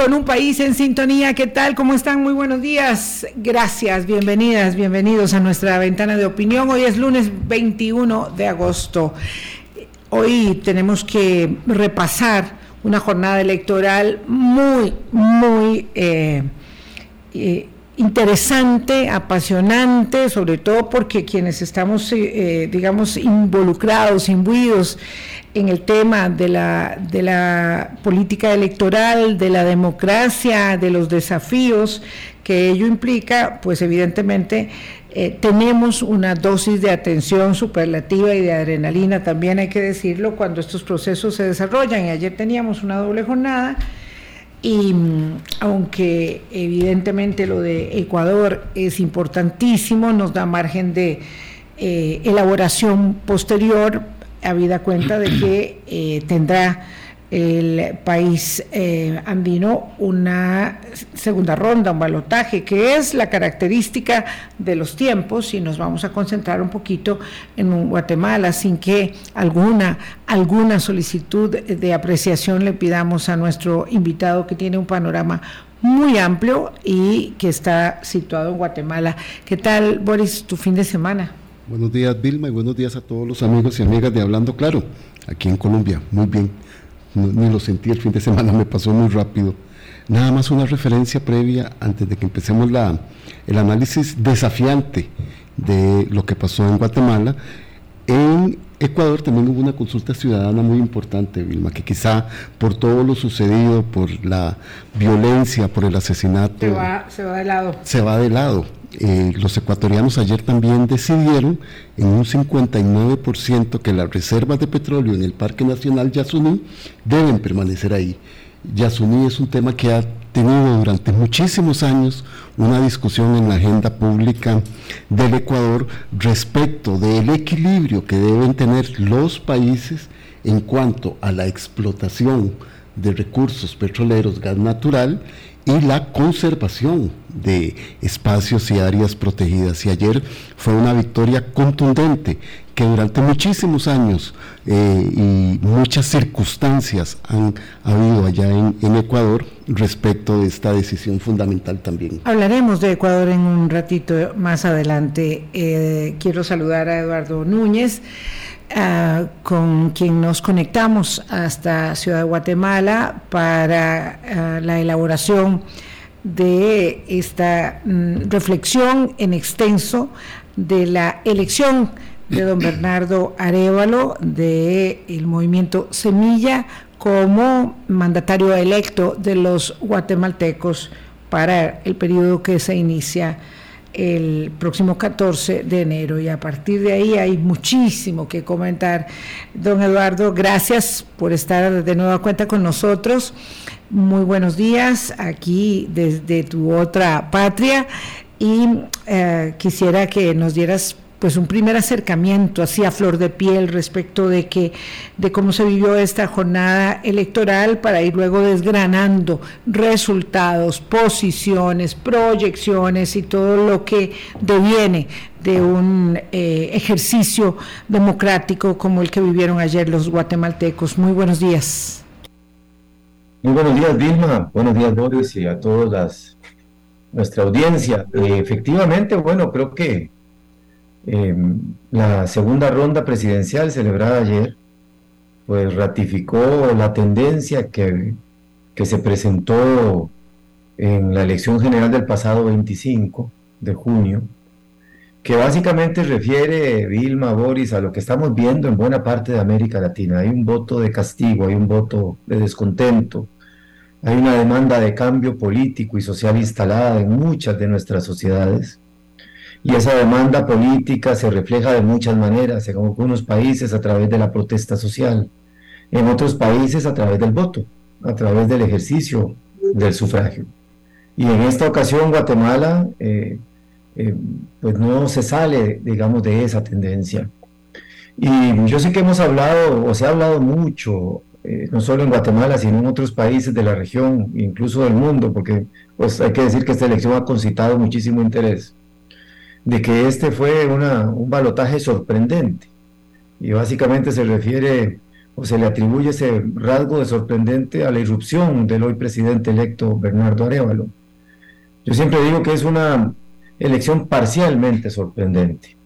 con un país en sintonía. ¿Qué tal? ¿Cómo están? Muy buenos días. Gracias, bienvenidas, bienvenidos a nuestra ventana de opinión. Hoy es lunes 21 de agosto. Hoy tenemos que repasar una jornada electoral muy, muy eh, eh, interesante, apasionante, sobre todo porque quienes estamos, eh, digamos, involucrados, imbuidos en el tema de la, de la política electoral, de la democracia, de los desafíos que ello implica, pues evidentemente eh, tenemos una dosis de atención superlativa y de adrenalina, también hay que decirlo, cuando estos procesos se desarrollan. Y ayer teníamos una doble jornada y mm, aunque evidentemente lo de Ecuador es importantísimo, nos da margen de eh, elaboración posterior habida cuenta de que eh, tendrá el país eh, andino una segunda ronda, un balotaje, que es la característica de los tiempos, y nos vamos a concentrar un poquito en Guatemala, sin que alguna, alguna solicitud de apreciación le pidamos a nuestro invitado que tiene un panorama muy amplio y que está situado en Guatemala. ¿Qué tal, Boris, tu fin de semana? Buenos días, Vilma, y buenos días a todos los amigos y amigas de Hablando Claro, aquí en Colombia. Muy bien, ni lo sentí el fin de semana, me pasó muy rápido. Nada más una referencia previa antes de que empecemos la, el análisis desafiante de lo que pasó en Guatemala. En Ecuador también hubo una consulta ciudadana muy importante, Vilma, que quizá por todo lo sucedido, por la violencia, por el asesinato... Se va, se va de lado. Se va de lado eh, los ecuatorianos ayer también decidieron en un 59% que las reservas de petróleo en el Parque Nacional Yasuní deben permanecer ahí. Yasuní es un tema que ha tenido durante muchísimos años una discusión en la agenda pública del Ecuador respecto del equilibrio que deben tener los países en cuanto a la explotación de recursos petroleros, gas natural y la conservación de espacios y áreas protegidas. Y ayer fue una victoria contundente que durante muchísimos años eh, y muchas circunstancias han habido allá en, Ecuador respecto de esta decisión fundamental también. Hablaremos de Ecuador en un ratito más adelante. Eh, quiero saludar a Eduardo Núñez. Ah, con quien nos conectamos hasta Ciudad de Guatemala para ah, la elaboración de esta mm, reflexión en extenso de la elección de don Bernardo Arevalo del el movimiento Semilla como mandatario electo de los guatemaltecos para el periodo que se inicia el próximo 14 de enero y a partir de ahí hay muchísimo que comentar. Don Eduardo, gracias por estar de nueva cuenta con nosotros. Muy buenos días aquí desde tu otra patria y eh, quisiera que nos dieras pues un primer acercamiento así a flor de piel respecto de que de cómo se vivió esta jornada electoral para ir luego desgranando resultados, posiciones, proyecciones y todo lo que deviene de un eh, ejercicio democrático como el que vivieron ayer los guatemaltecos. Muy buenos días. Muy buenos días, Vilma. Buenos días, Boris, y a todas nuestra audiencia. Eh, efectivamente, bueno, creo que Em, la segunda ronda presidencial celebrada ayer, pues ratificó la tendencia que, que se presentó en la elección general del pasado 25 de junio, que básicamente refiere, Vilma, Boris, a lo que estamos viendo en buena parte de América Latina. Hay un voto de castigo, hay un voto de descontento, hay una demanda de cambio político y social instalada en muchas de nuestras sociedades y esa demanda política se refleja de muchas maneras, en algunos países a través de la protesta social, en otros países a través del voto, a través del ejercicio del sufragio. Y en esta ocasión Guatemala eh, eh, pues no se sale, digamos, de esa tendencia. Y yo sé que hemos hablado, o se ha hablado mucho, eh, no solo en Guatemala, sino en otros países de la región, incluso del mundo, porque pues hay que decir que esta elección ha concitado muchísimo interés de que este fue una, un balotaje sorprendente. Y básicamente se refiere o se le atribuye ese rasgo de sorprendente a la irrupción del hoy presidente electo Bernardo Arevalo. Yo siempre digo que es una elección parcialmente sorprendente.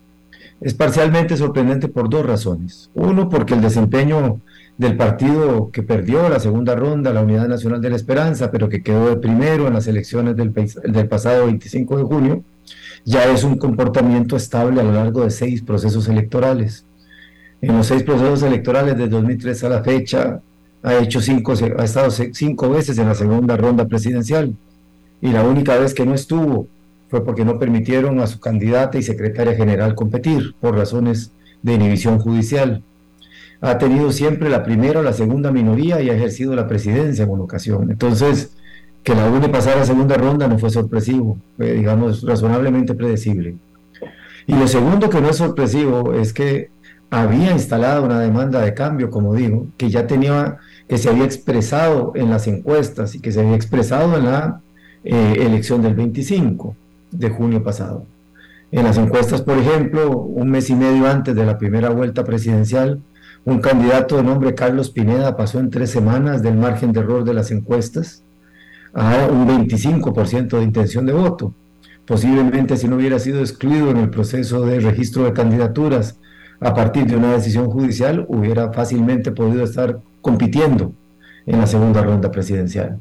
Es parcialmente sorprendente por dos razones. Uno, porque el desempeño del partido que perdió la segunda ronda, la Unidad Nacional de la Esperanza, pero que quedó de primero en las elecciones del, del pasado 25 de junio, ya es un comportamiento estable a lo largo de seis procesos electorales. En los seis procesos electorales de 2003 a la fecha, ha, hecho cinco, ha estado cinco veces en la segunda ronda presidencial y la única vez que no estuvo fue porque no permitieron a su candidata y secretaria general competir por razones de inhibición judicial. Ha tenido siempre la primera o la segunda minoría y ha ejercido la presidencia en una ocasión. Entonces, que la UNE pasara a segunda ronda no fue sorpresivo, fue, digamos, razonablemente predecible. Y lo segundo que no es sorpresivo es que había instalado una demanda de cambio, como digo, que ya tenía, que se había expresado en las encuestas y que se había expresado en la eh, elección del 25 de junio pasado. En las encuestas, por ejemplo, un mes y medio antes de la primera vuelta presidencial, un candidato de nombre Carlos Pineda pasó en tres semanas del margen de error de las encuestas a un 25% de intención de voto. Posiblemente si no hubiera sido excluido en el proceso de registro de candidaturas a partir de una decisión judicial, hubiera fácilmente podido estar compitiendo en la segunda ronda presidencial.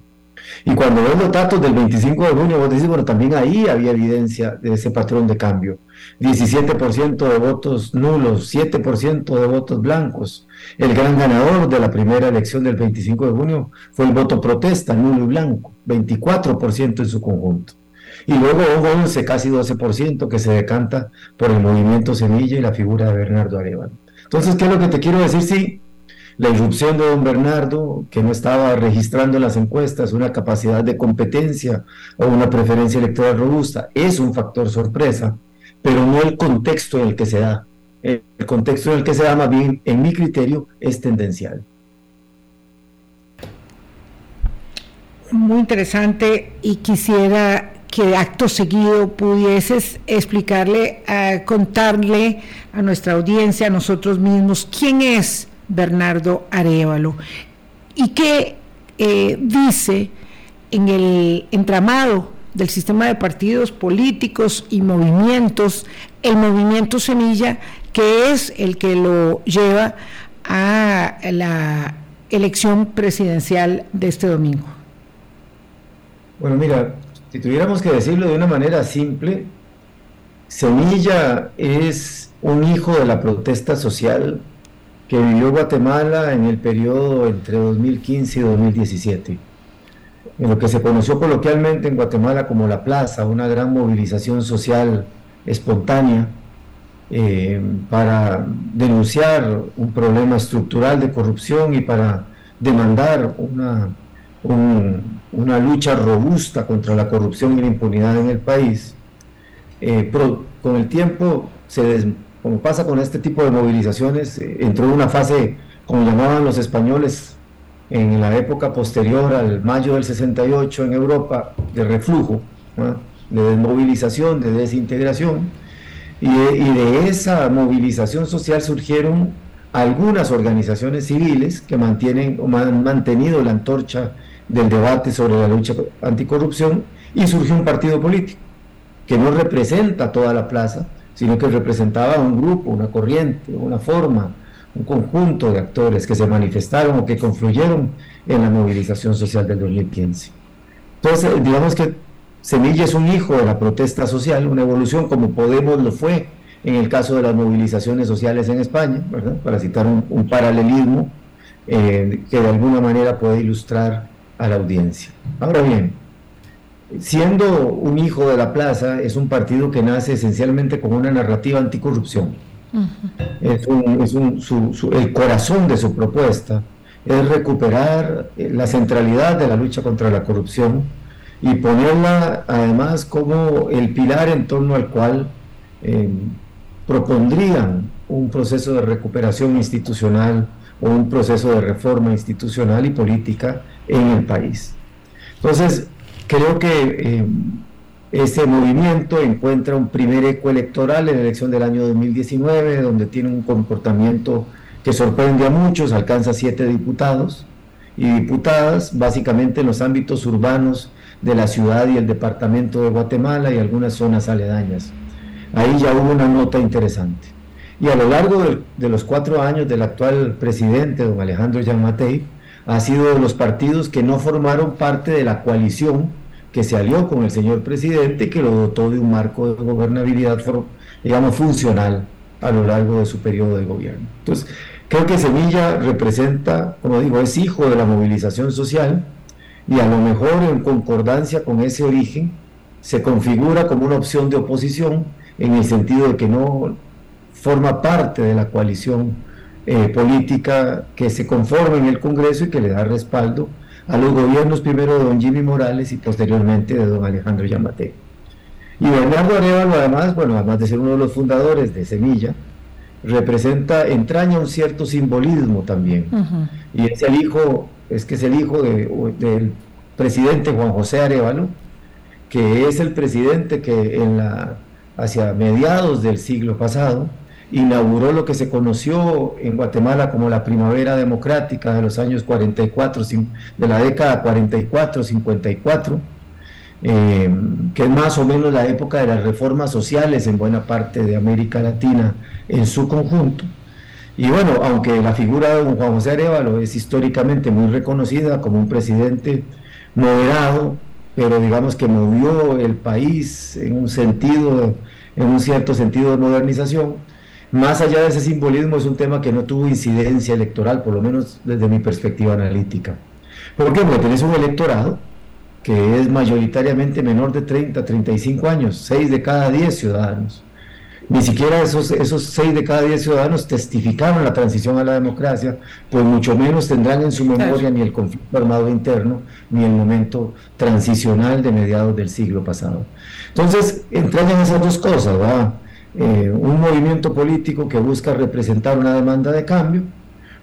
Y cuando ves los datos del 25 de junio, vos decís, bueno, también ahí había evidencia de ese patrón de cambio. 17% de votos nulos, 7% de votos blancos. El gran ganador de la primera elección del 25 de junio fue el voto protesta, nulo y blanco, 24% en su conjunto. Y luego un 11, casi 12% que se decanta por el movimiento Semilla y la figura de Bernardo Arevalo. Entonces, ¿qué es lo que te quiero decir? Sí, la irrupción de don Bernardo, que no estaba registrando las encuestas una capacidad de competencia o una preferencia electoral robusta, es un factor sorpresa, pero no el contexto en el que se da. El contexto en el que se da, más bien, en mi criterio, es tendencial. Muy interesante y quisiera que acto seguido pudieses explicarle, contarle a nuestra audiencia, a nosotros mismos, quién es Bernardo Arevalo. ¿Y qué eh, dice en el entramado del sistema de partidos políticos y movimientos, el movimiento Semilla, que es el que lo lleva a la elección presidencial de este domingo? Bueno, mira, si tuviéramos que decirlo de una manera simple, Semilla es un hijo de la protesta social que vivió Guatemala en el periodo entre 2015 y 2017, en lo que se conoció coloquialmente en Guatemala como la plaza, una gran movilización social espontánea eh, para denunciar un problema estructural de corrupción y para demandar una, una lucha robusta contra la corrupción y la impunidad en el país. Eh, con el tiempo se como pasa con este tipo de movilizaciones, eh, entró en una fase, como llamaban los españoles en la época posterior al mayo del 68 en Europa, de reflujo, de desmovilización, de desintegración, y de, esa movilización social surgieron algunas organizaciones civiles que mantienen o han mantenido la antorcha del debate sobre la lucha anticorrupción y surgió un partido político que no representa toda la plaza, sino que representaba un grupo, una corriente, una forma, un conjunto de actores que se manifestaron o que confluyeron en la movilización social del 2015. Entonces, digamos que Semilla es un hijo de la protesta social, una evolución como Podemos lo fue en el caso de las movilizaciones sociales en España, para citar un, paralelismo eh, que de alguna manera puede ilustrar a la audiencia. Ahora bien, siendo un hijo de la plaza, es un partido que nace esencialmente con una narrativa anticorrupción. Es, el corazón de su propuesta es recuperar eh, la centralidad de la lucha contra la corrupción y ponerla además como el pilar en torno al cual eh, propondrían un proceso de recuperación institucional o un proceso de reforma institucional y política en el país. Entonces, Creo que eh, ese movimiento encuentra un primer eco electoral en la elección del año 2019, donde tiene un comportamiento que sorprende a muchos, alcanza siete diputados y diputadas, básicamente en los ámbitos urbanos de la ciudad y el departamento de Guatemala y algunas zonas aledañas. Ahí ya hubo una nota interesante. Y a lo largo de, los cuatro años del actual presidente, don Alejandro Yamatei, ha sido de los partidos que no formaron parte de la coalición que se alió con el señor presidente, que lo dotó de un marco de gobernabilidad, digamos, funcional a lo largo de su periodo de gobierno. Entonces, creo que Semilla representa, como digo, es hijo de la movilización social y a lo mejor en concordancia con ese origen se configura como una opción de oposición en el sentido de que no forma parte de la coalición eh, política que se conforma en el Congreso y que le da respaldo a los gobiernos primero de don Jimmy Morales y posteriormente de don Alejandro Yamate. Y Bernardo Arevalo además, bueno, además de ser uno de los fundadores de Semilla, representa, entraña un cierto simbolismo también. Y es el hijo, es que es el hijo del presidente Juan José Arevalo, que es el presidente que en la, hacia mediados del siglo pasado, inauguró lo que se conoció en Guatemala como la primavera democrática de los años 44, de la década 44-54, eh, que es más o menos la época de las reformas sociales en buena parte de América Latina en su conjunto. Y bueno, aunque la figura de Juan José Arevalo es históricamente muy reconocida como un presidente moderado, pero digamos que movió el país en un sentido, en un cierto sentido de modernización, más allá de ese simbolismo, es un tema que no tuvo incidencia electoral, por lo menos desde mi perspectiva analítica. ¿Por qué? Porque tenés un electorado que es mayoritariamente menor de 30, 35 años, 6 de cada 10 ciudadanos. Ni siquiera esos, esos 6 de cada 10 ciudadanos testificaron la transición a la democracia, pues mucho menos tendrán en su memoria ni el conflicto armado interno, ni el momento transicional de mediados del siglo pasado. Entonces, entrañan esas dos cosas, ¿verdad? Eh, un movimiento político que busca representar una demanda de cambio,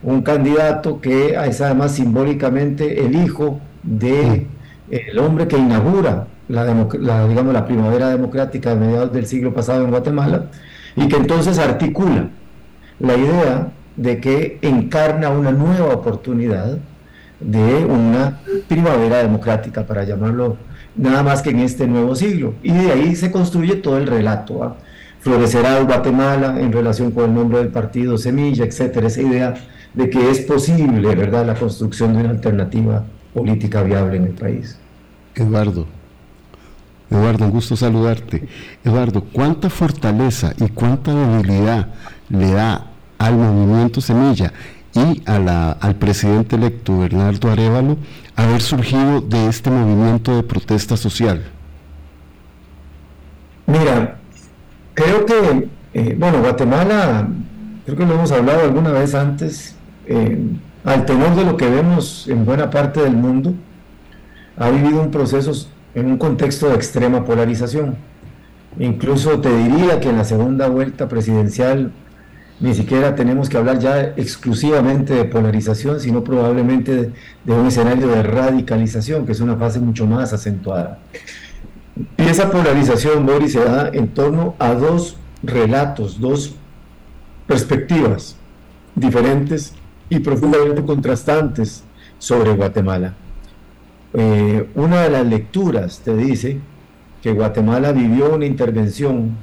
un candidato que es además simbólicamente el hijo de el hombre que inaugura la, digamos, la primavera democrática de mediados del siglo pasado en Guatemala y que entonces articula la idea de que encarna una nueva oportunidad de una primavera democrática, para llamarlo nada más que en este nuevo siglo. Y de ahí se construye todo el relato. Florecerá Guatemala en relación con el nombre del partido Semilla, etcétera, esa idea de que es posible, ¿verdad?, la construcción de una alternativa política viable en el país. Eduardo, Eduardo, un gusto saludarte. Eduardo, ¿cuánta fortaleza y cuánta debilidad le da al movimiento Semilla y a la, al presidente electo Bernardo Arevalo haber surgido de este movimiento de protesta social? Mira, Creo que, eh, bueno, Guatemala, creo que lo hemos hablado alguna vez antes, eh, al tenor de lo que vemos en buena parte del mundo, ha vivido un proceso en un contexto de extrema polarización. Incluso te diría que en la segunda vuelta presidencial ni siquiera tenemos que hablar ya exclusivamente de polarización, sino probablemente de, de, un escenario de radicalización, que es una fase mucho más acentuada. Y esa polarización, Boris, se da en torno a dos relatos, dos perspectivas diferentes y profundamente contrastantes sobre Guatemala. Eh, una de las lecturas te dice que Guatemala vivió una intervención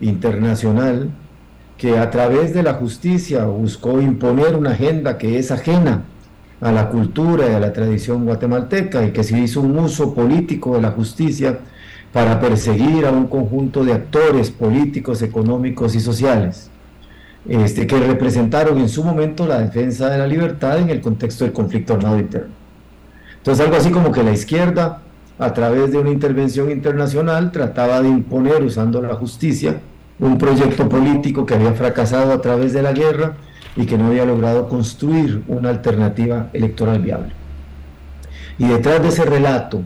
internacional que a través de la justicia buscó imponer una agenda que es ajena a la cultura y a la tradición guatemalteca y que se hizo un uso político de la justicia para perseguir a un conjunto de actores políticos, económicos y sociales, este, que representaron en su momento la defensa de la libertad en el contexto del conflicto armado interno. Entonces algo así como que la izquierda, a través de una intervención internacional, trataba de imponer, usando la justicia, un proyecto político que había fracasado a través de la guerra y que no había logrado construir una alternativa electoral viable. Y detrás de ese relato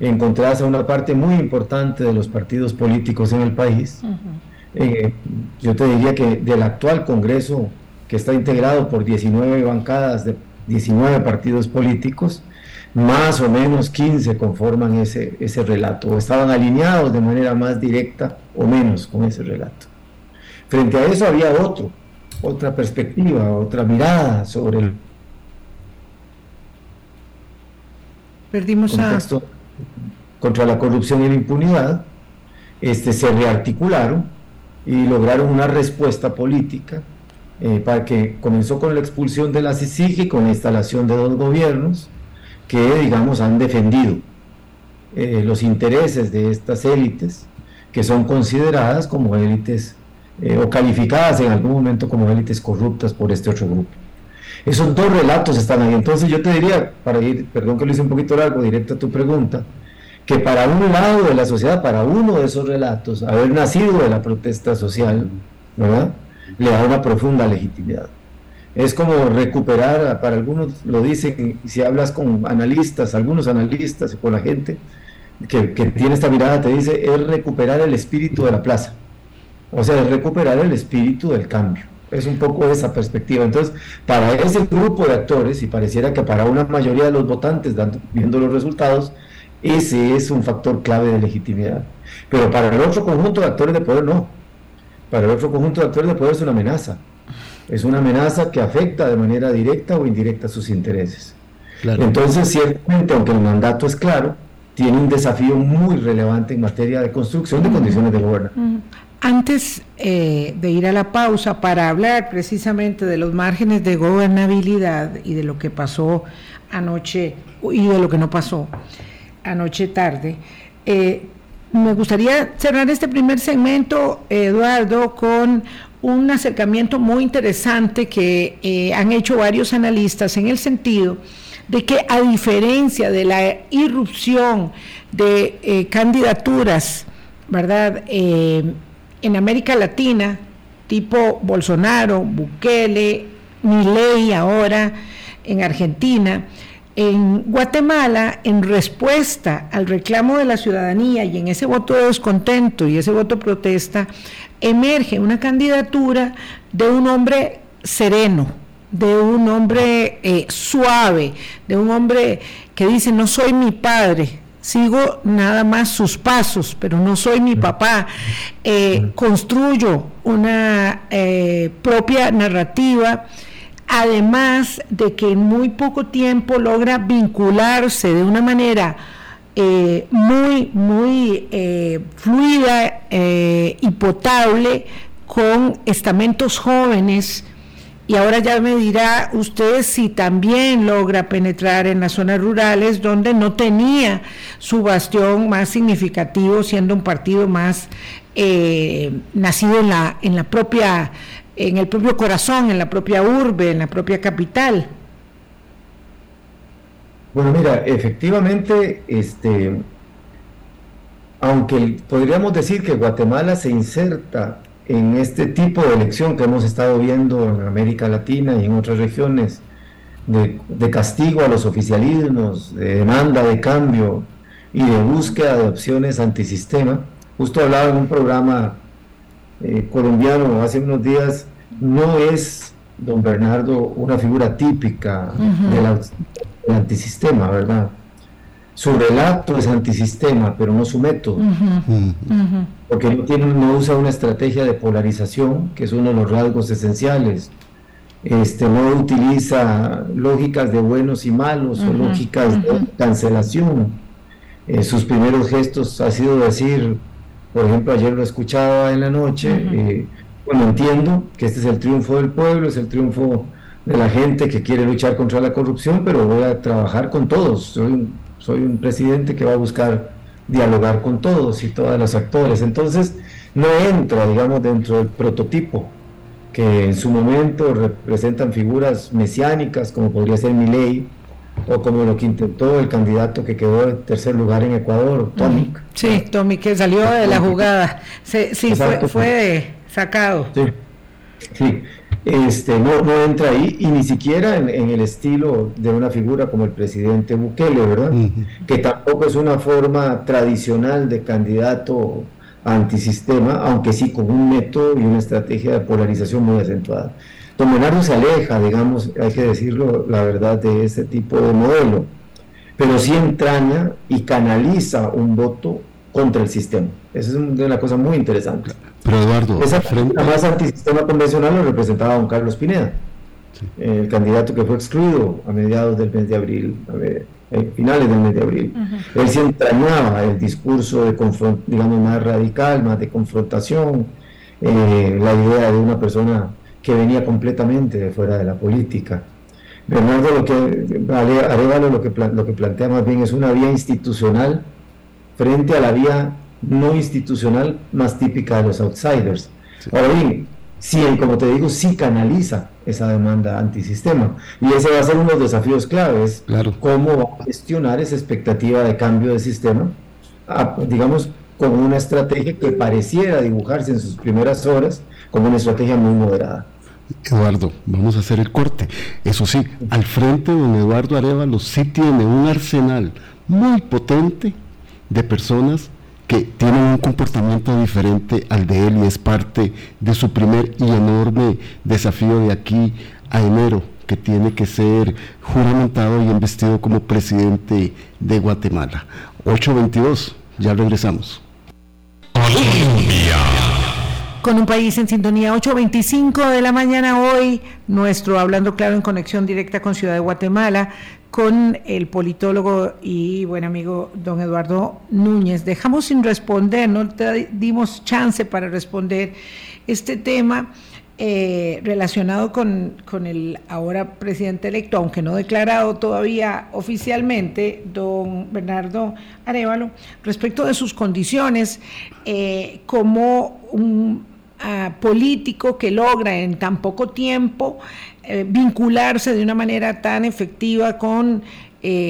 encontrás a una parte muy importante de los partidos políticos en el país. Eh, yo te diría que del actual Congreso, que está integrado por 19 bancadas de 19 partidos políticos, más o menos 15 conforman ese, ese relato, o estaban alineados de manera más directa o menos con ese relato. Frente a eso había otro, otra perspectiva, otra mirada sobre el Perdimos contexto contra la corrupción y la impunidad, este, se rearticularon y lograron una respuesta política eh, para que comenzó con la expulsión de la CICIG y con la instalación de dos gobiernos que, digamos, han defendido eh, los intereses de estas élites que son consideradas como élites eh, o calificadas en algún momento como élites corruptas por este otro grupo. Esos dos relatos están ahí. Entonces yo te diría, para ir, perdón que lo hice un poquito largo, directo a tu pregunta, que para un lado de la sociedad, para uno de esos relatos, haber nacido de la protesta social, ¿verdad? Le da una profunda legitimidad. Es como recuperar, para algunos lo dicen, si hablas con analistas, algunos analistas con la gente que, que tiene esta mirada, te dice, es recuperar el espíritu de la plaza. O sea, es recuperar el espíritu del cambio. Es un poco esa perspectiva. Entonces, para ese grupo de actores, y pareciera que para una mayoría de los votantes, viendo los resultados, ese es un factor clave de legitimidad. Pero para el otro conjunto de actores de poder, no. Para el otro conjunto de actores de poder es una amenaza. Es una amenaza que afecta de manera directa o indirecta sus intereses. Entonces, ciertamente, aunque el mandato es claro, tiene un desafío muy relevante en materia de construcción de condiciones de gobierno. Antes eh, de ir a la pausa para hablar precisamente de los márgenes de gobernabilidad y de lo que pasó anoche y de lo que no pasó anoche tarde, eh, me gustaría cerrar este primer segmento, Eduardo, con un acercamiento muy interesante que eh, han hecho varios analistas en el sentido de que a diferencia de la irrupción de candidaturas, ¿verdad? en América Latina, tipo Bolsonaro, Bukele, Milei ahora en Argentina, en Guatemala, en respuesta al reclamo de la ciudadanía y en ese voto de descontento y ese voto protesta, emerge una candidatura de un hombre sereno, de un hombre eh, suave, de un hombre que dice, no soy mi padre, sigo nada más sus pasos, pero no soy mi papá. Eh, construyo una eh, propia narrativa, además de que en muy poco tiempo logra vincularse de una manera eh, muy, muy fluida y potable con estamentos jóvenes. Y ahora ya me dirá usted si también logra penetrar en las zonas rurales donde no tenía su bastión más significativo, siendo un partido más eh, nacido en la, en la propia, en el propio corazón, en la propia urbe, en la propia capital. Bueno, mira, efectivamente, este, aunque podríamos decir que Guatemala se inserta en este tipo de elección que hemos estado viendo en América Latina y en otras regiones, de, castigo a los oficialismos, de demanda de cambio y de búsqueda de opciones antisistema. Justo hablaba en un programa eh, colombiano hace unos días, no es don Bernardo una figura típica del antisistema, ¿verdad? Su relato es antisistema, pero no su método. Porque no, tiene, no usa una estrategia de polarización, que es uno de los rasgos esenciales. Este, no utiliza lógicas de buenos y malos o lógicas de cancelación. Eh, sus primeros gestos ha sido decir, por ejemplo, ayer lo escuchaba en la noche, eh, bueno, entiendo que este es el triunfo del pueblo, es el triunfo de la gente que quiere luchar contra la corrupción, pero voy a trabajar con todos. Soy soy un presidente que va a buscar dialogar con todos y todos los actores. Entonces, no entra, digamos, dentro del prototipo que en su momento representan figuras mesiánicas, como podría ser Milei, o como lo que intentó el candidato que quedó en tercer lugar en Ecuador, Tomic. Sí, Tomic, que salió de la jugada. Sí, fue, fue, sacado. Sí, sí este, no, no entra ahí y ni siquiera en, el estilo de una figura como el presidente Bukele, ¿verdad? Que tampoco es una forma tradicional de candidato antisistema, aunque sí con un método y una estrategia de polarización muy acentuada. Don Bernardo se aleja, digamos, hay que decirlo, la verdad, de ese tipo de modelo, pero sí entraña y canaliza un voto contra el sistema. Esa es una cosa muy interesante. Pero Eduardo, esa frente... más antisistema convencional lo representaba don Carlos Pineda, el candidato que fue excluido a mediados del mes de abril, a ver, eh, finales del mes de abril. Él se entrañaba el discurso de digamos más radical, más de confrontación, eh, la idea de una persona que venía completamente de fuera de la política. Bernardo lo que Arevalo lo que, lo que plantea más bien es una vía institucional frente a la vía no institucional más típica de los outsiders. Ahora bien, sí, como te digo, sí canaliza esa demanda antisistema. Y ese va a ser uno de los desafíos claves, claro. cómo va a gestionar esa expectativa de cambio de sistema, digamos, con una estrategia que pareciera dibujarse en sus primeras horas como una estrategia muy moderada. Eduardo, vamos a hacer el corte. Eso sí, al frente don Eduardo Arevalo sí tiene un arsenal muy potente de personas que tienen un comportamiento diferente al de él y es parte de su primer y enorme desafío de aquí a enero, que tiene que ser juramentado y investido como presidente de Guatemala. 822, ya regresamos. Con un país en sintonía, 8.25 de la mañana hoy, nuestro Hablando Claro en conexión directa con Ciudad de Guatemala, con el politólogo y buen amigo don Eduardo Núñez. Dejamos sin responder, no te dimos chance para responder este tema eh, relacionado con, con, el ahora presidente electo, aunque no declarado todavía oficialmente, don Bernardo Arevalo, respecto de sus condiciones eh, como un político que logra en tan poco tiempo eh, vincularse de una manera tan efectiva con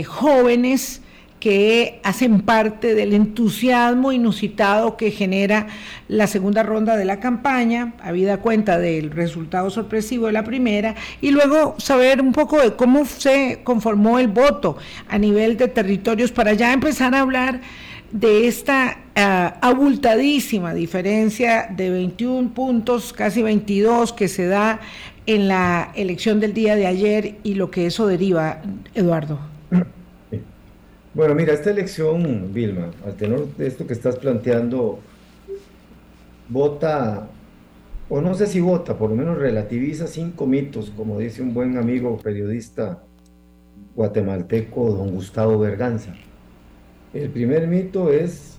jóvenes que hacen parte del entusiasmo inusitado que genera la segunda ronda de la campaña, habida cuenta del resultado sorpresivo de la primera, y luego saber un poco de cómo se conformó el voto a nivel de territorios para ya empezar a hablar de esta ah, abultadísima diferencia de 21 puntos, casi 22, que se da en la elección del día de ayer y lo que eso deriva, Eduardo. Bueno, mira, esta elección, Vilma, al tenor de esto que estás planteando, vota, o no sé si vota, por lo menos relativiza cinco mitos, como dice un buen amigo periodista guatemalteco, don Gustavo Berganza. El primer mito es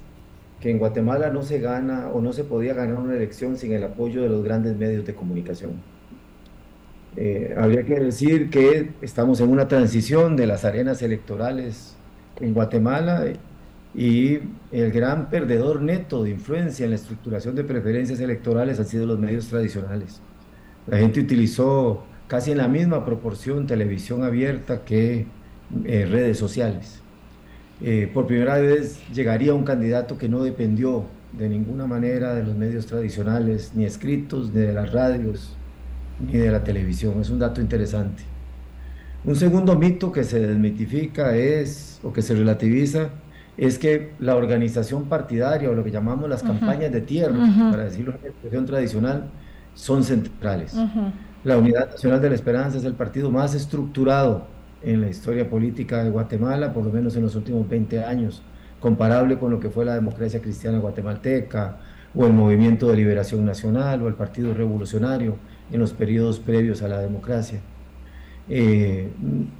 que en Guatemala no se gana o no se podía ganar una elección sin el apoyo de los grandes medios de comunicación. Eh, habría que decir que estamos en una transición de las arenas electorales en Guatemala y el gran perdedor neto de influencia en la estructuración de preferencias electorales han sido los medios tradicionales. La gente utilizó casi en la misma proporción televisión abierta que eh, redes sociales. Eh, por primera vez llegaría un candidato que no dependió de ninguna manera de los medios tradicionales, ni escritos, ni de las radios, ni de la televisión. Es un dato interesante. Un segundo mito que se desmitifica es, o que se relativiza, es que la organización partidaria o lo que llamamos las campañas de tierra, para decirlo en expresión tradicional, son centrales. La Unidad Nacional de la Esperanza es el partido más estructurado en la historia política de Guatemala, por lo menos en los últimos 20 años, comparable con lo que fue la democracia cristiana guatemalteca, o el Movimiento de Liberación Nacional, o el Partido Revolucionario en los periodos previos a la democracia. Eh,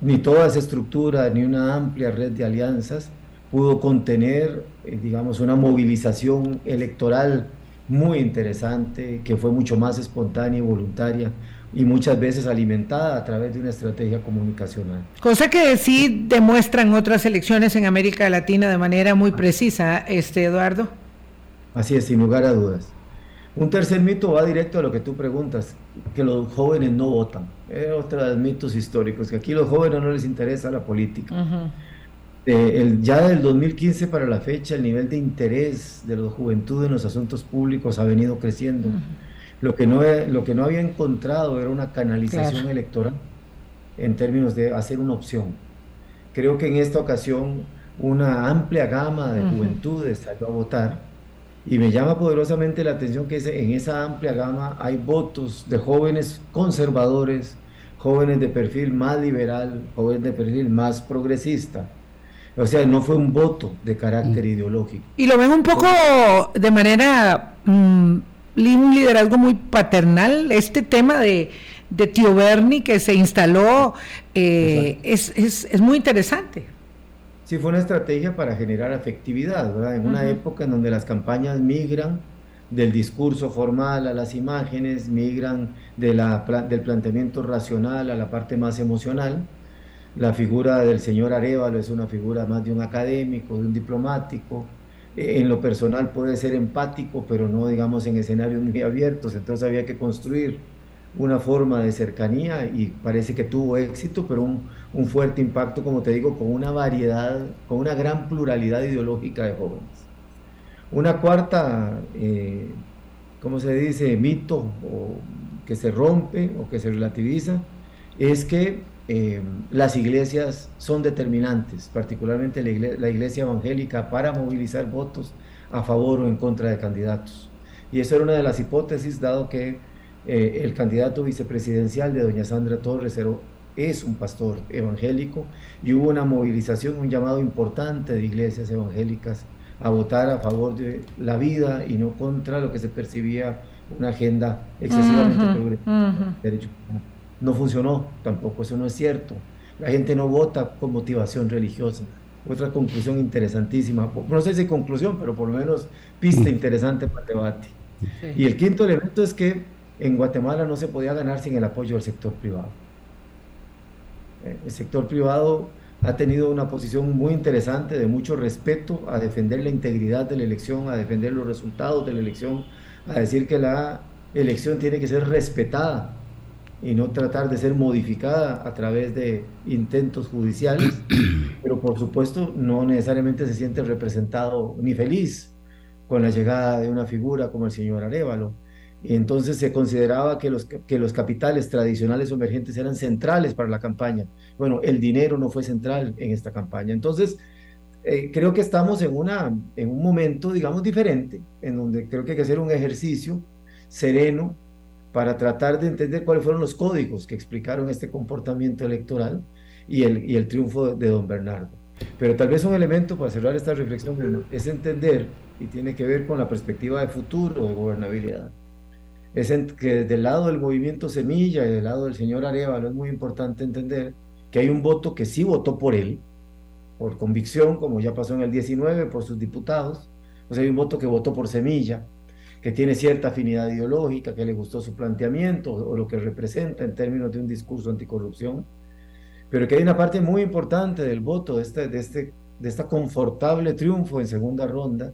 ni toda esa estructura, ni una amplia red de alianzas pudo contener, eh, digamos, una movilización electoral muy interesante, que fue mucho más espontánea y voluntaria y muchas veces alimentada a través de una estrategia comunicacional. Cosa que sí demuestran otras elecciones en América Latina de manera muy precisa, este Eduardo. Así es, sin lugar a dudas. Un tercer mito va directo a lo que tú preguntas, que los jóvenes no votan. Es otro de los mitos históricos, que aquí a los jóvenes no les interesa la política. Eh, el, ya del 2015 para la fecha, el nivel de interés de la juventud en los asuntos públicos ha venido creciendo. Lo que, no, lo que no había encontrado era una canalización electoral en términos de hacer una opción. Creo que en esta ocasión una amplia gama de juventudes salió a votar y me llama poderosamente la atención que en esa amplia gama hay votos de jóvenes conservadores, jóvenes de perfil más liberal, jóvenes de perfil más progresista. O sea, no fue un voto de carácter mm. ideológico. Y lo ven un poco de manera, mm, un liderazgo muy paternal, este tema de, de Tío Bernie que se instaló, eh, es, es, es, muy interesante. Sí, fue una estrategia para generar afectividad, ¿verdad? En una época en donde las campañas migran del discurso formal a las imágenes, migran de la, del planteamiento racional a la parte más emocional. La figura del señor Arevalo es una figura más de un académico, de un diplomático. En lo personal puede ser empático, pero no digamos en escenarios muy abiertos, entonces había que construir una forma de cercanía y parece que tuvo éxito, pero un, un fuerte impacto, como te digo, con una variedad, con una gran pluralidad ideológica de jóvenes. Una cuarta, eh, ¿cómo se dice?, mito o que se rompe o que se relativiza, es que eh, las iglesias son determinantes, particularmente la iglesia, evangélica, para movilizar votos a favor o en contra de candidatos. Y eso era una de las hipótesis, dado que eh, el candidato vicepresidencial de doña Sandra Torres es un pastor evangélico y hubo una movilización, un llamado importante de iglesias evangélicas a votar a favor de la vida y no contra lo que se percibía una agenda excesivamente progresista. No funcionó tampoco, eso no es cierto. La gente no vota con motivación religiosa. Otra conclusión interesantísima, no sé si conclusión, pero por lo menos pista interesante para el debate. Y el quinto elemento es que en Guatemala no se podía ganar sin el apoyo del sector privado. Eh, el sector privado ha tenido una posición muy interesante de mucho respeto a defender la integridad de la elección, a defender los resultados de la elección, a decir que la elección tiene que ser respetada y no tratar de ser modificada a través de intentos judiciales, pero por supuesto no necesariamente se siente representado ni feliz con la llegada de una figura como el señor Arevalo. Y entonces se consideraba que los, que los capitales tradicionales o emergentes eran centrales para la campaña. Bueno, el dinero no fue central en esta campaña. Entonces, eh, creo que estamos en, una, en un momento, digamos, diferente, en donde creo que hay que hacer un ejercicio sereno para tratar de entender cuáles fueron los códigos que explicaron este comportamiento electoral y el, y el triunfo de don Bernardo. Pero tal vez un elemento para cerrar esta reflexión es entender, y tiene que ver con la perspectiva de futuro de gobernabilidad, es que del lado del movimiento Semilla y del lado del señor Arevalo es muy importante entender que hay un voto que sí votó por él, por convicción, como ya pasó en el 19, por sus diputados. O sea, hay un voto que votó por Semilla, que tiene cierta afinidad ideológica, que le gustó su planteamiento o lo que representa en términos de un discurso anticorrupción, pero que hay una parte muy importante del voto, de este, de este, de esta confortable triunfo en segunda ronda,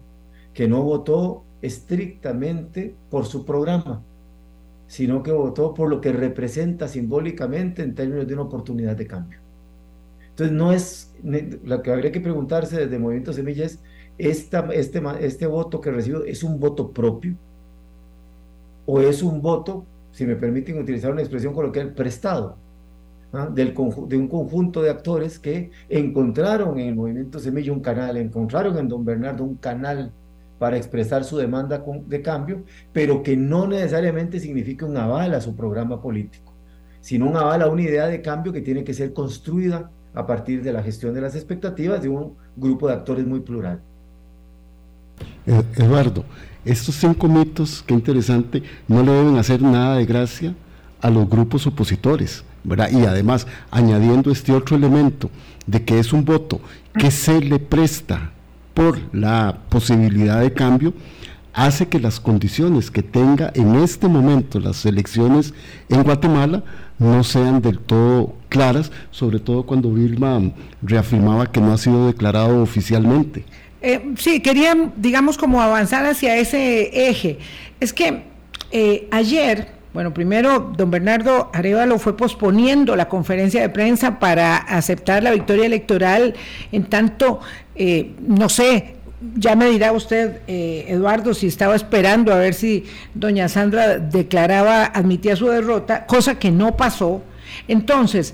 que no votó estrictamente por su programa, sino que votó por lo que representa simbólicamente en términos de una oportunidad de cambio. Entonces, no es, lo que habría que preguntarse desde Movimiento Semilla es, esta, este, este voto que recibo, ¿es un voto propio? ¿O es un voto, si me permiten utilizar una expresión coloquial, prestado? ¿ah? Del, de un conjunto de actores que encontraron en el Movimiento Semilla un canal, encontraron en Don Bernardo un canal para expresar su demanda de cambio, pero que no necesariamente significa un aval a su programa político, sino un aval a una idea de cambio que tiene que ser construida a partir de la gestión de las expectativas de un grupo de actores muy plural. Eh, Eduardo, estos cinco mitos, qué interesante, no le deben hacer nada de gracia a los grupos opositores, ¿verdad? Y además, añadiendo este otro elemento de que es un voto que se le presta por la posibilidad de cambio, hace que las condiciones que tenga en este momento las elecciones en Guatemala no sean del todo claras, sobre todo cuando Vilma reafirmaba que no ha sido declarado oficialmente. Eh, sí, quería, digamos, como avanzar hacia ese eje. Es que eh, ayer, bueno, primero, don Bernardo Arevalo fue posponiendo la conferencia de prensa para aceptar la victoria electoral, en tanto, eh, no sé, ya me dirá usted, eh, Eduardo, si estaba esperando a ver si doña Sandra declaraba, admitía su derrota, cosa que no pasó. Entonces,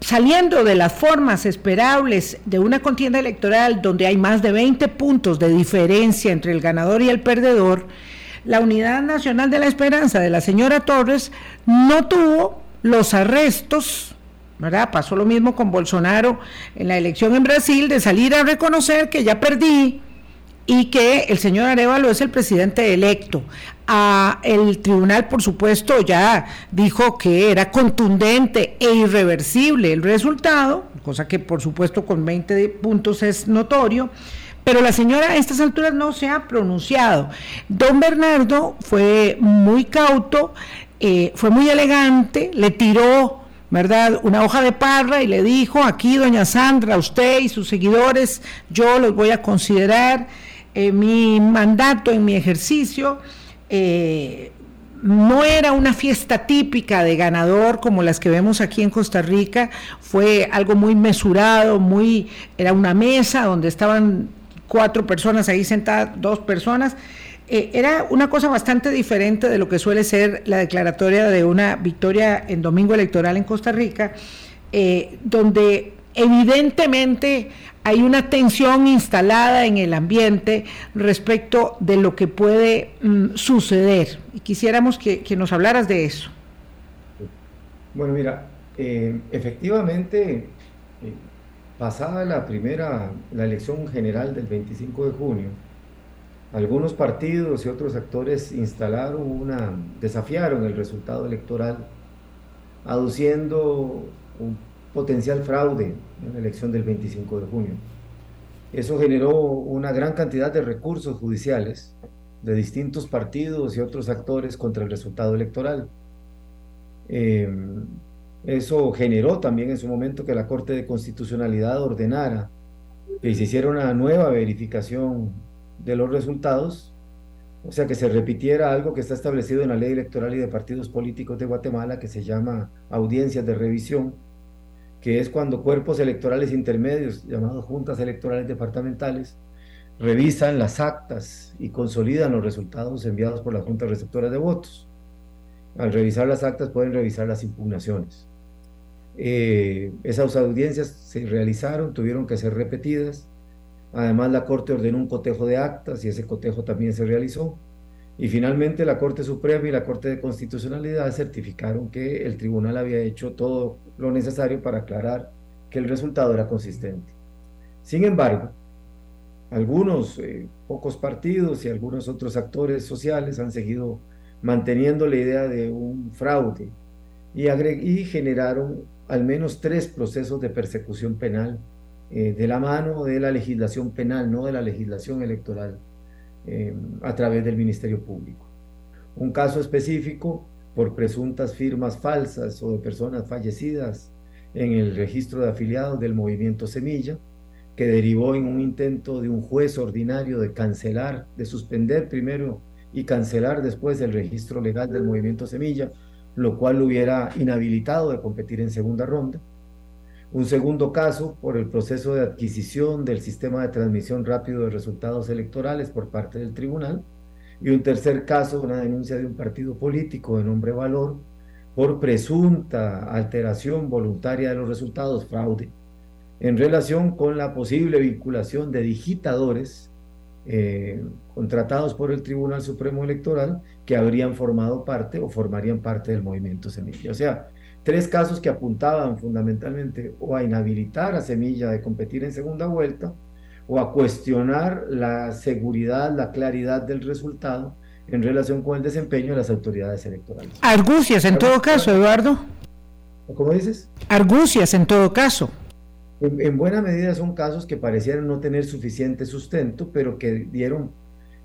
saliendo de las formas esperables de una contienda electoral donde hay más de 20 puntos de diferencia entre el ganador y el perdedor, la Unidad Nacional de la Esperanza de la señora Torres no tuvo los arrestos ¿verdad? Pasó lo mismo con Bolsonaro en la elección en Brasil, de salir a reconocer que ya perdí y que el señor Arevalo es el presidente electo. El tribunal, por supuesto, ya dijo que era contundente e irreversible el resultado, cosa que por supuesto con 20 puntos es notorio, pero la señora a estas alturas no se ha pronunciado. Don Bernardo fue muy cauto, eh, fue muy elegante, le tiró ¿verdad? Una hoja de parra y le dijo, aquí doña Sandra, usted y sus seguidores, yo los voy a considerar en mi mandato, en mi ejercicio. Eh, no era una fiesta típica de ganador como las que vemos aquí en Costa Rica, fue algo muy mesurado, muy era una mesa donde estaban cuatro personas ahí sentadas, dos personas. Eh, era una cosa bastante diferente de lo que suele ser la declaratoria de una victoria en domingo electoral en Costa Rica, eh, donde evidentemente hay una tensión instalada en el ambiente respecto de lo que puede mm, suceder. Y quisiéramos que, nos hablaras de eso. Bueno, mira, eh, efectivamente, pasada la primera, la elección general del 25 de junio, algunos partidos y otros actores instalaron una, desafiaron el resultado electoral, aduciendo un potencial fraude en la elección del 25 de junio. Eso generó una gran cantidad de recursos judiciales de distintos partidos y otros actores contra el resultado electoral. Em, eso generó también en su momento que la Corte de Constitucionalidad ordenara que se hiciera una nueva verificación de los resultados, o sea, que se repitiera algo que está establecido en la ley electoral y de partidos políticos de Guatemala, que se llama audiencias de revisión, que es cuando cuerpos electorales intermedios, llamados juntas electorales departamentales, revisan las actas y consolidan los resultados enviados por las juntas receptoras de votos. Al revisar las actas pueden revisar las impugnaciones. Eh, esas audiencias se realizaron, tuvieron que ser repetidas Además, la Corte ordenó un cotejo de actas y ese cotejo también se realizó. Y finalmente la Corte Suprema y la Corte de Constitucionalidad certificaron que el tribunal había hecho todo lo necesario para aclarar que el resultado era consistente. Sin embargo, algunos eh, pocos partidos y algunos otros actores sociales han seguido manteniendo la idea de un fraude y, generaron al menos tres procesos de persecución penal eh, de la mano de la legislación penal, no de la legislación electoral, eh, a través del Ministerio Público. Un caso específico por presuntas firmas falsas o de personas fallecidas en el registro de afiliados del movimiento Semilla, que derivó en un intento de un juez ordinario de cancelar, de suspender primero y cancelar después el registro legal del movimiento Semilla, lo cual lo hubiera inhabilitado de competir en segunda ronda un segundo caso por el proceso de adquisición del sistema de transmisión rápido de resultados electorales por parte del tribunal. Y un tercer caso, una denuncia de un partido político de nombre Valor por presunta alteración voluntaria de los resultados, fraude, en relación con la posible vinculación de digitadores eh, contratados por el Tribunal Supremo Electoral que habrían formado parte o formarían parte del movimiento Semilla. O sea, tres casos que apuntaban fundamentalmente o a inhabilitar a Semilla de competir en segunda vuelta o a cuestionar la seguridad, la claridad del resultado en relación con el desempeño de las autoridades electorales. Argucias en todo caso, Eduardo. ¿Cómo dices? Argucias en todo caso. En, en, buena medida son casos que parecieran no tener suficiente sustento, pero que dieron,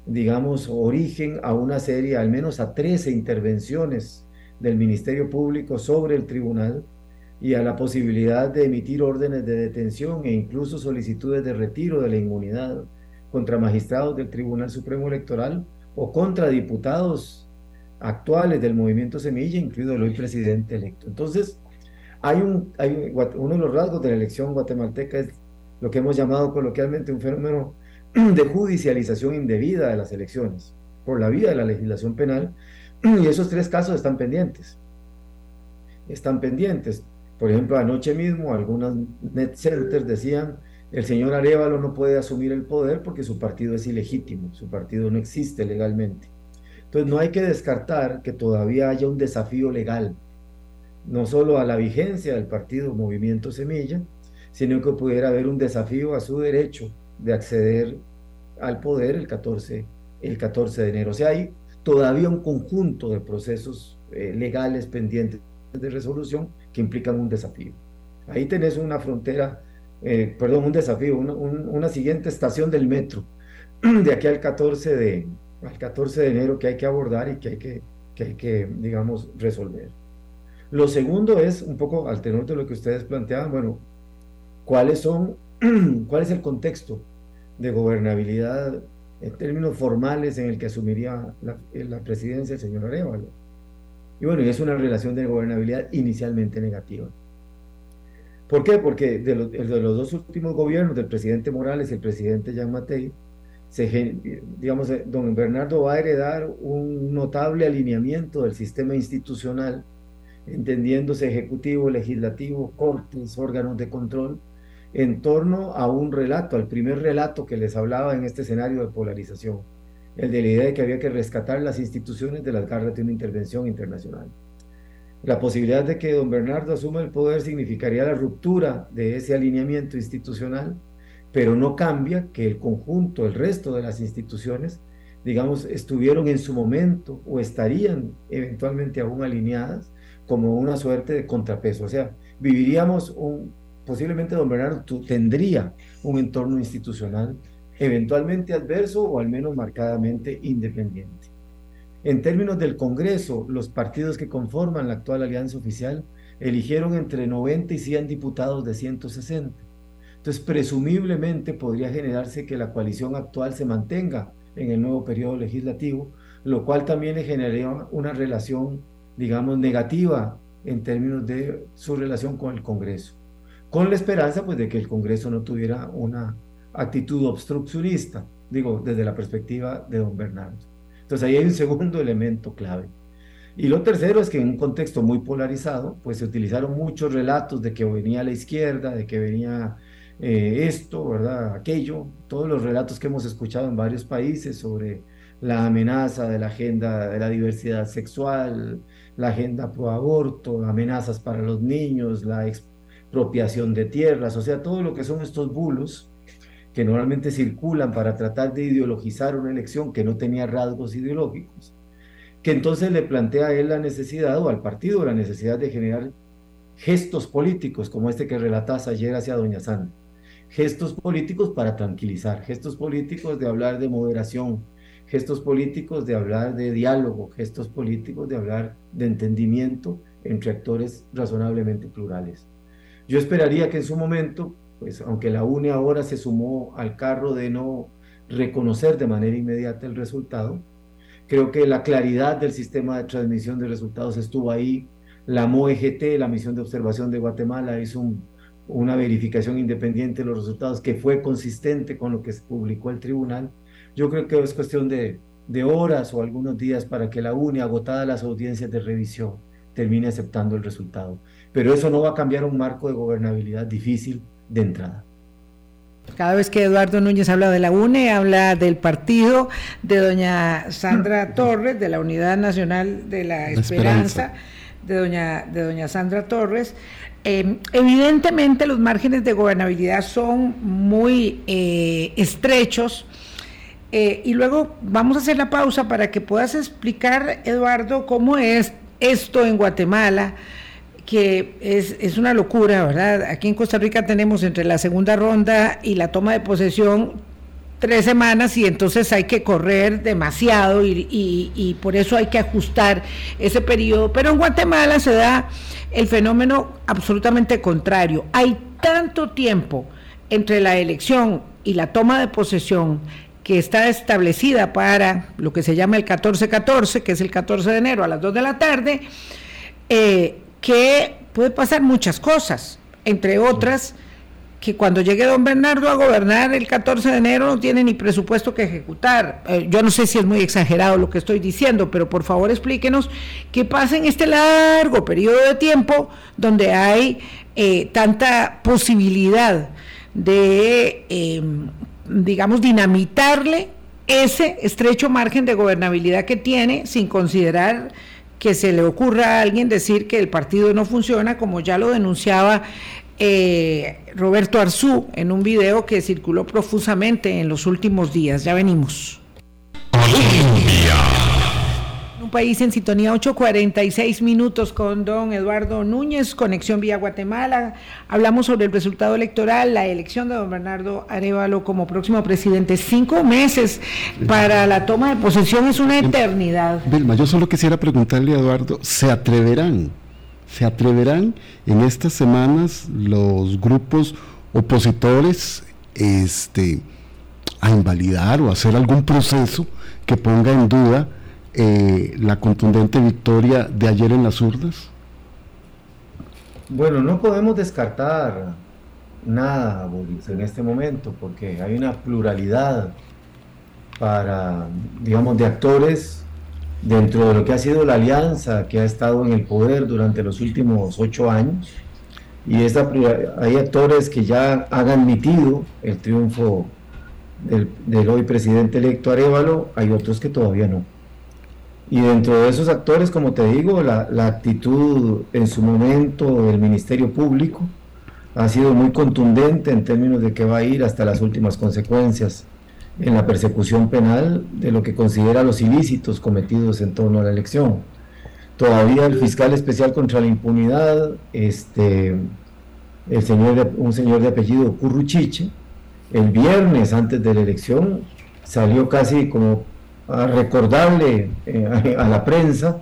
digamos, origen a una serie, al menos a 13 intervenciones del Ministerio Público sobre el tribunal y a la posibilidad de emitir órdenes de detención e incluso solicitudes de retiro de la inmunidad contra magistrados del Tribunal Supremo Electoral o contra diputados actuales del movimiento Semilla, incluido el hoy presidente electo. Entonces, hay, un, hay uno de los rasgos de la elección guatemalteca es lo que hemos llamado coloquialmente un fenómeno de judicialización indebida de las elecciones por la vía de la legislación penal y esos tres casos están pendientes. Están pendientes. Por ejemplo, anoche mismo algunas net centers decían, el señor Arevalo no puede asumir el poder porque su partido es ilegítimo, su partido no existe legalmente. Entonces no hay que descartar que todavía haya un desafío legal no solo a la vigencia del partido Movimiento Semilla, sino que pudiera haber un desafío a su derecho de acceder al poder el 14, el 14 de enero. O sea, hay todavía un conjunto de procesos eh, legales pendientes de resolución que implican un desafío. Ahí tenés una frontera, eh, perdón, un desafío, una, siguiente estación del metro de aquí al 14 de, al 14 de enero que hay que abordar y que hay que, que, hay que digamos, resolver. Lo segundo es, un poco al tenor de lo que ustedes planteaban, bueno, ¿cuáles son, cuál es el contexto de gobernabilidad en términos formales en el que asumiría la, la presidencia el señor Arevalo? Y bueno, y es una relación de gobernabilidad inicialmente negativa. ¿Por qué? Porque de, de los dos últimos gobiernos, del presidente Morales y el presidente Jean Matei, se, digamos, eh, don Bernardo va a heredar un notable alineamiento del sistema institucional entendiéndose ejecutivo, legislativo, cortes, órganos de control, en torno a un relato, al primer relato que les hablaba en este escenario de polarización, el de la idea de que había que rescatar las instituciones de las garras de una intervención internacional. La posibilidad de que don Bernardo asuma el poder significaría la ruptura de ese alineamiento institucional, pero no cambia que el conjunto, el resto de las instituciones, digamos, estuvieron en su momento o estarían eventualmente aún alineadas como una suerte de contrapeso. O sea, viviríamos un, posiblemente don Bernardo tendría un entorno institucional eventualmente adverso o al menos marcadamente independiente. En términos del Congreso, los partidos que conforman la actual alianza oficial eligieron entre 90 y 100 diputados de 160. Entonces, presumiblemente podría generarse que la coalición actual se mantenga en el nuevo periodo legislativo, lo cual también le generaría una relación digamos, negativa en términos de su relación con el Congreso, con la esperanza pues de que el Congreso no tuviera una actitud obstruccionista, digo, desde la perspectiva de don Bernardo. Entonces ahí hay un segundo elemento clave. Y lo tercero es que en un contexto muy polarizado, pues se utilizaron muchos relatos de que venía la izquierda, de que venía eh, esto, ¿verdad? Aquello, todos los relatos que hemos escuchado en varios países sobre la amenaza de la agenda de la diversidad sexual, la agenda pro aborto, amenazas para los niños, la expropiación de tierras, o sea, todo lo que son estos bulos que normalmente circulan para tratar de ideologizar una elección que no tenía rasgos ideológicos, que entonces le plantea a él la necesidad o al partido la necesidad de generar gestos políticos como este que relatas ayer hacia Doña Sandra. Gestos políticos para tranquilizar, gestos políticos de hablar de moderación, gestos políticos de hablar de diálogo, gestos políticos de hablar de entendimiento entre actores razonablemente plurales. Yo esperaría que en su momento, pues aunque la UNE ahora se sumó al carro de no reconocer de manera inmediata el resultado, creo que la claridad del sistema de transmisión de resultados estuvo ahí. La MOEGT, la Misión de Observación de Guatemala, hizo una verificación independiente de los resultados que fue consistente con lo que publicó el tribunal yo creo que es cuestión de, horas o algunos días para que la UNE, agotada las audiencias de revisión, termine aceptando el resultado. Pero eso no va a cambiar un marco de gobernabilidad difícil de entrada. Cada vez que Eduardo Núñez habla de la UNE, habla del partido de doña Sandra Torres, de la Unidad Nacional de la, Esperanza, de doña, de doña Sandra Torres. Eh, evidentemente los márgenes de gobernabilidad son muy eh, estrechos eh, y luego vamos a hacer la pausa para que puedas explicar, Eduardo, cómo es esto en Guatemala, que es, es, una locura, ¿verdad? Aquí en Costa Rica tenemos entre la segunda ronda y la toma de posesión tres semanas y entonces hay que correr demasiado y, y por eso hay que ajustar ese periodo. Pero en Guatemala se da el fenómeno absolutamente contrario. Hay tanto tiempo entre la elección y la toma de posesión que está establecida para lo que se llama el 14-14, que es el 14 de enero a las 2 de la tarde, eh, que puede pasar muchas cosas, entre otras que cuando llegue don Bernardo a gobernar el 14 de enero no tiene ni presupuesto que ejecutar. Eh, yo no sé si es muy exagerado lo que estoy diciendo, pero por favor explíquenos qué pasa en este largo periodo de tiempo donde hay eh, tanta posibilidad de digamos, dinamitarle ese estrecho margen de gobernabilidad que tiene sin considerar que se le ocurra a alguien decir que el partido no funciona, como ya lo denunciaba eh, Roberto Arzú en un video que circuló profusamente en los últimos días. Ya venimos país en sintonía 8.46 minutos con don Eduardo Núñez, conexión vía Guatemala. Hablamos sobre el resultado electoral, la elección de don Bernardo Arevalo como próximo presidente. Cinco meses para la toma de posesión es una eternidad. Vilma, yo solo quisiera preguntarle a Eduardo, ¿se atreverán? ¿Se atreverán en estas semanas los grupos opositores este, a invalidar o hacer algún proceso que ponga en duda eh, la contundente victoria de ayer en las urnas? Bueno, no podemos descartar nada, en este momento, porque hay una pluralidad para, digamos, de actores dentro de lo que ha sido la alianza que ha estado en el poder durante los últimos ocho años. Y esta, hay actores que ya han admitido el triunfo del, del hoy presidente electo Arevalo, hay otros que todavía no. Y dentro de esos actores, como te digo, la, actitud en su momento del Ministerio Público ha sido muy contundente en términos de que va a ir hasta las últimas consecuencias en la persecución penal de lo que considera los ilícitos cometidos en torno a la elección. Todavía el fiscal especial contra la impunidad, este, el señor un señor de apellido Curruchiche, el viernes antes de la elección salió casi como a recordarle eh, a la prensa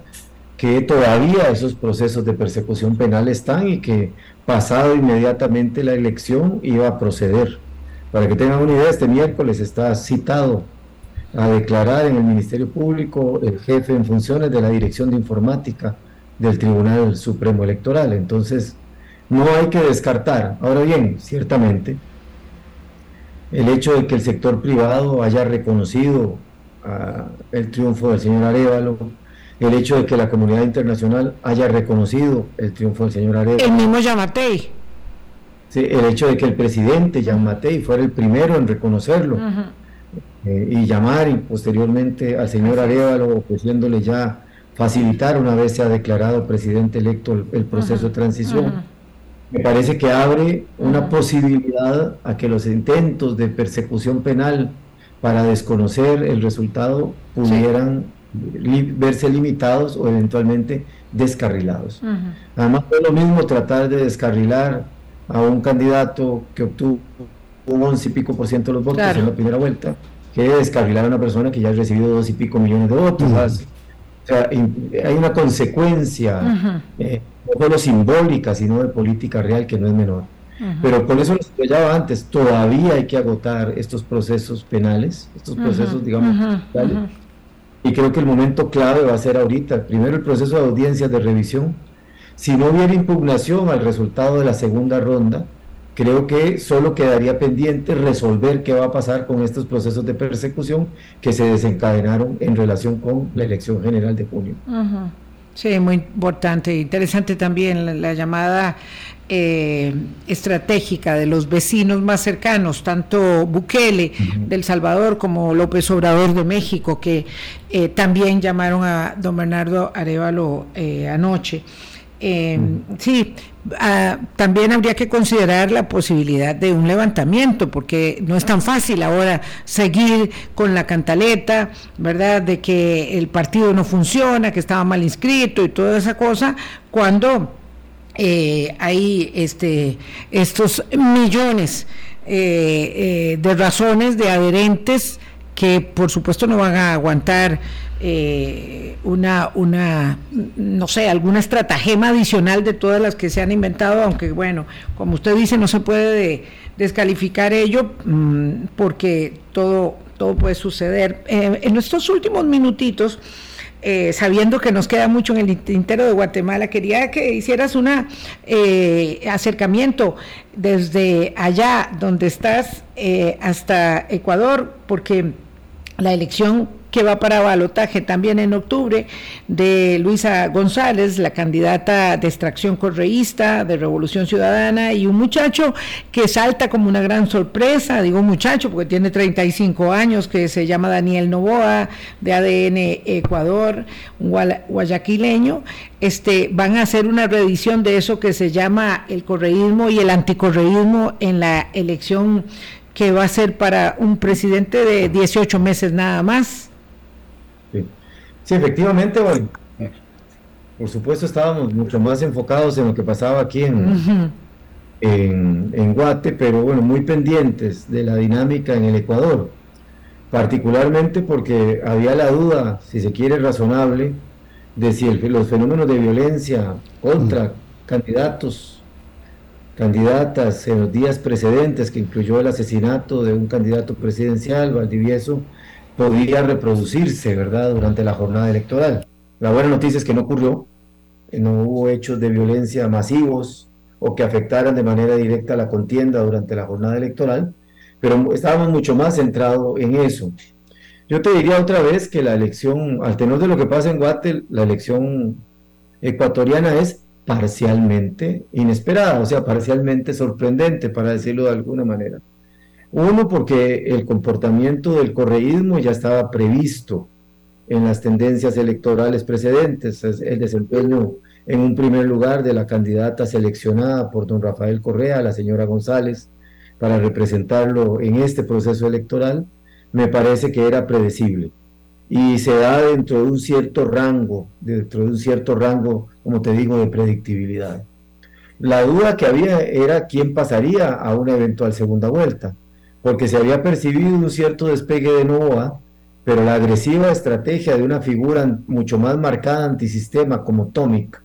que todavía esos procesos de persecución penal están y que pasado inmediatamente la elección iba a proceder. Para que tengan una idea, este miércoles está citado a declarar en el Ministerio Público el jefe en funciones de la Dirección de Informática del Tribunal Supremo Electoral. Entonces, no hay que descartar. Ahora bien, ciertamente, el hecho de que el sector privado haya reconocido el triunfo del señor Arevalo, el hecho de que la comunidad internacional haya reconocido el triunfo del señor Arevalo. El mismo Yamatei. Sí, el hecho de que el presidente Yamatei fuera el primero en reconocerlo eh, y llamar y posteriormente al señor Arevalo ofreciéndole ya facilitar una vez se ha declarado presidente electo el, proceso de transición. Me parece que abre una posibilidad a que los intentos de persecución penal para desconocer el resultado pudieran verse limitados o eventualmente descarrilados. Además, es lo mismo tratar de descarrilar a un candidato que obtuvo un once y pico por ciento de los votos en la primera vuelta, que descarrilar a una persona que ya ha recibido dos y pico millones de votos. O sea, hay una consecuencia, eh, no solo simbólica, sino de política real que no es menor. Pero por eso lo explicaba antes, todavía hay que agotar estos procesos penales, estos procesos, digamos, Y creo que el momento clave va a ser ahorita, primero el proceso de audiencias de revisión. Si no hubiera impugnación al resultado de la segunda ronda, creo que solo quedaría pendiente resolver qué va a pasar con estos procesos de persecución que se desencadenaron en relación con la elección general de junio. Sí, muy importante, interesante también la llamada eh, estratégica de los vecinos más cercanos, tanto Bukele del Salvador como López Obrador de México, que eh, también llamaron a don Bernardo Arevalo eh, anoche. Sí, ah, también habría que considerar la posibilidad de un levantamiento, porque no es tan fácil ahora seguir con la cantaleta, ¿verdad? De que el partido no funciona, que estaba mal inscrito y toda esa cosa, cuando eh, hay este, estos millones eh, eh, de razones de adherentes que por supuesto no van a aguantar una, una, no sé, alguna estratagema adicional de todas las que se han inventado, aunque bueno, como usted dice, no se puede descalificar ello mm, porque todo, todo puede suceder. en nuestros últimos minutitos, eh, sabiendo que nos queda mucho en el tintero de Guatemala, quería que hicieras un eh, acercamiento desde allá donde estás eh, hasta Ecuador, porque la elección que va para balotaje también en octubre de Luisa González, la candidata de extracción correísta de Revolución Ciudadana, y un muchacho que salta como una gran sorpresa, digo muchacho porque tiene 35 años, que se llama Daniel Novoa, de ADN Ecuador, guayaquileño, este, van a hacer una reedición de eso que se llama el correísmo y el anticorreísmo en la elección que va a ser para un presidente de 18 meses nada más. Sí, efectivamente, bueno, por supuesto estábamos mucho más enfocados en lo que pasaba aquí en, en, Guate, pero bueno, muy pendientes de la dinámica en el Ecuador, particularmente porque había la duda, si se quiere razonable, de si los fenómenos de violencia contra candidatos candidatas en los días precedentes, que incluyó el asesinato de un candidato presidencial, Valdivieso, podía reproducirse, ¿verdad?, durante la jornada electoral. La buena noticia es que no ocurrió, no hubo hechos de violencia masivos o que afectaran de manera directa la contienda durante la jornada electoral, pero estábamos mucho más centrados en eso. Yo te diría otra vez que la elección, al tenor de lo que pasa en Guatemala, la elección ecuatoriana es parcialmente inesperada, o sea, parcialmente sorprendente, para decirlo de alguna manera. Uno, porque el comportamiento del correísmo ya estaba previsto en las tendencias electorales precedentes, el desempeño en un primer lugar de la candidata seleccionada por don Rafael Correa, la señora González, para representarlo en este proceso electoral, me parece que era predecible y se da dentro de un cierto rango, dentro de un cierto rango, como te digo, de predictibilidad. La duda que había era quién pasaría a una eventual segunda vuelta, porque se había percibido un cierto despegue de Novoa, pero la agresiva estrategia de una figura mucho más marcada antisistema como Tomic,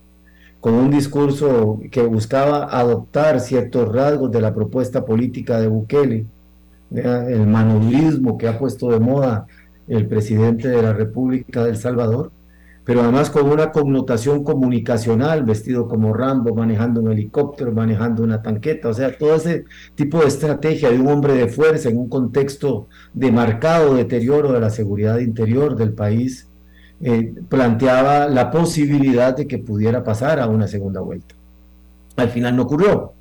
con un discurso que buscaba adoptar ciertos rasgos de la propuesta política de Bukele, el manodurismo que ha puesto de moda el presidente de la República del Salvador, pero además con una connotación comunicacional, vestido como Rambo, manejando un helicóptero, manejando una tanqueta, o sea, todo ese tipo de estrategia de un hombre de fuerza en un contexto de marcado deterioro de la seguridad interior del país, eh, planteaba la posibilidad de que pudiera pasar a una segunda vuelta. Al final no ocurrió,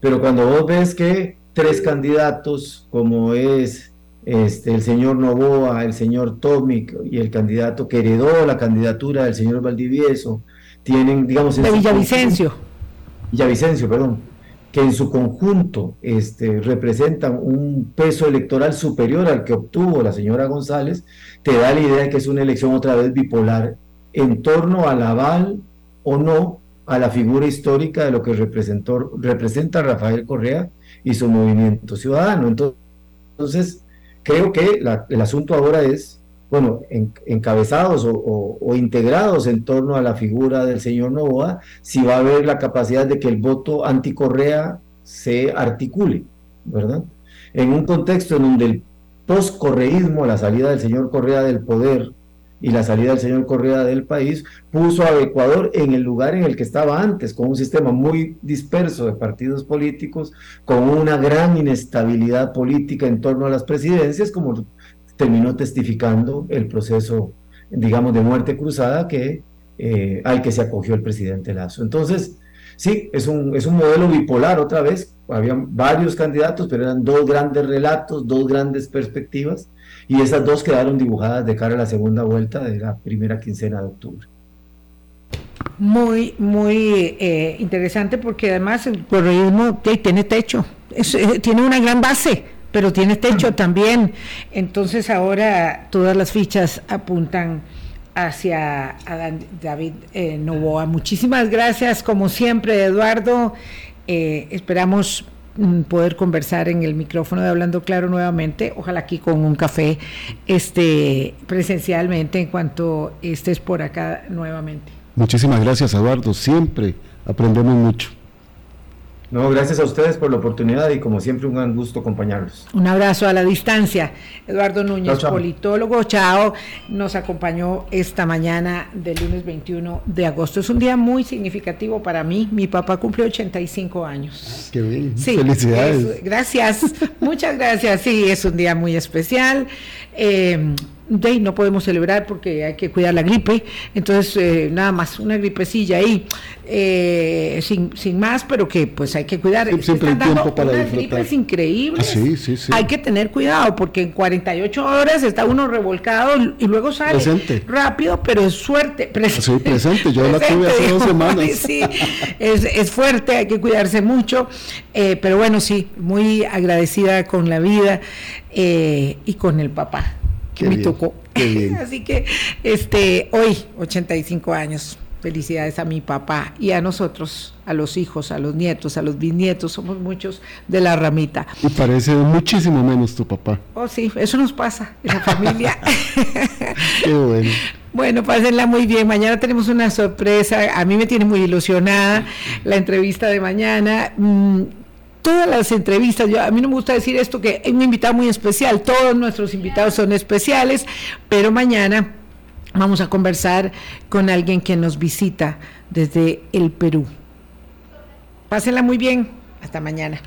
pero cuando vos ves que tres candidatos, como es este, el señor Novoa, el señor Tomic y el candidato que heredó la candidatura del señor Valdivieso, tienen, digamos... De Villavicencio. Villavicencio, perdón, que en su conjunto este, representan un peso electoral superior al que obtuvo la señora González, te da la idea de que es una elección otra vez bipolar en torno al aval o no a la figura histórica de lo que representó, representa Rafael Correa y su movimiento ciudadano. Entonces, creo que el asunto ahora es, bueno, encabezados o, integrados en torno a la figura del señor Novoa, si va a haber la capacidad de que el voto anticorrea se articule, ¿verdad? En un contexto en donde el postcorreísmo, la salida del señor Correa del poder, y la salida del señor Correa del país puso a Ecuador en el lugar en el que estaba antes, con un sistema muy disperso de partidos políticos, con una gran inestabilidad política en torno a las presidencias, como terminó testificando el proceso, digamos, de muerte cruzada que, eh, al que se acogió el presidente Lazo. Entonces, sí, es un, es un modelo bipolar otra vez, había varios candidatos, pero eran dos grandes relatos, dos grandes perspectivas, y esas dos quedaron dibujadas de cara a la segunda vuelta de la primera quincena de octubre. Muy, muy eh, interesante porque además el correísmo tiene techo, eh, tiene una gran base, pero tiene techo también. Entonces ahora todas las fichas apuntan hacia David eh, Novoa. Muchísimas gracias, como siempre, Eduardo. esperamos poder conversar en el micrófono de Hablando Claro nuevamente, ojalá aquí con un café este, presencialmente en cuanto estés por acá nuevamente. Muchísimas gracias Eduardo, siempre aprendemos mucho. No, gracias a ustedes por la oportunidad y como siempre un gran gusto acompañarlos. Un abrazo a la distancia. Eduardo Núñez, politólogo, chao, nos acompañó esta mañana del lunes 21 de agosto. Es un día muy significativo para mí. Mi papá cumplió 85 años. Qué bien. Felicidades. gracias, muchas gracias. Sí, es un día muy especial. Eh, de no podemos celebrar porque hay que cuidar la gripe, entonces eh, nada más, una gripecilla ahí, eh, sin, sin más, pero que pues hay que cuidar. siempre hay tiempo para una gripe es increíble. Ah, sí, sí, sí. Hay que tener cuidado porque en 48 horas está uno revolcado y luego sale rápido, pero es suerte. Presente, presente, yo la tuve hace dos semanas. sí, es, es, fuerte, hay que cuidarse mucho, eh, pero bueno, sí, muy agradecida con la vida y con el papá que me tocó. Así que este hoy 85 años. Felicidades a mi papá y a nosotros, a los hijos, a los nietos, a los bisnietos, somos muchos de la ramita. Y parece muchísimo menos tu papá. Oh, sí, eso nos pasa en la familia. Qué bueno. Bueno, pásenla muy bien. Mañana tenemos una sorpresa. A mí me tiene muy ilusionada la entrevista de mañana. Mm, todas las entrevistas, a mí no me gusta decir esto, que es un invitado muy especial, todos nuestros invitados son especiales, pero mañana vamos a conversar con alguien que nos visita desde el Perú. Pásenla muy bien, hasta mañana.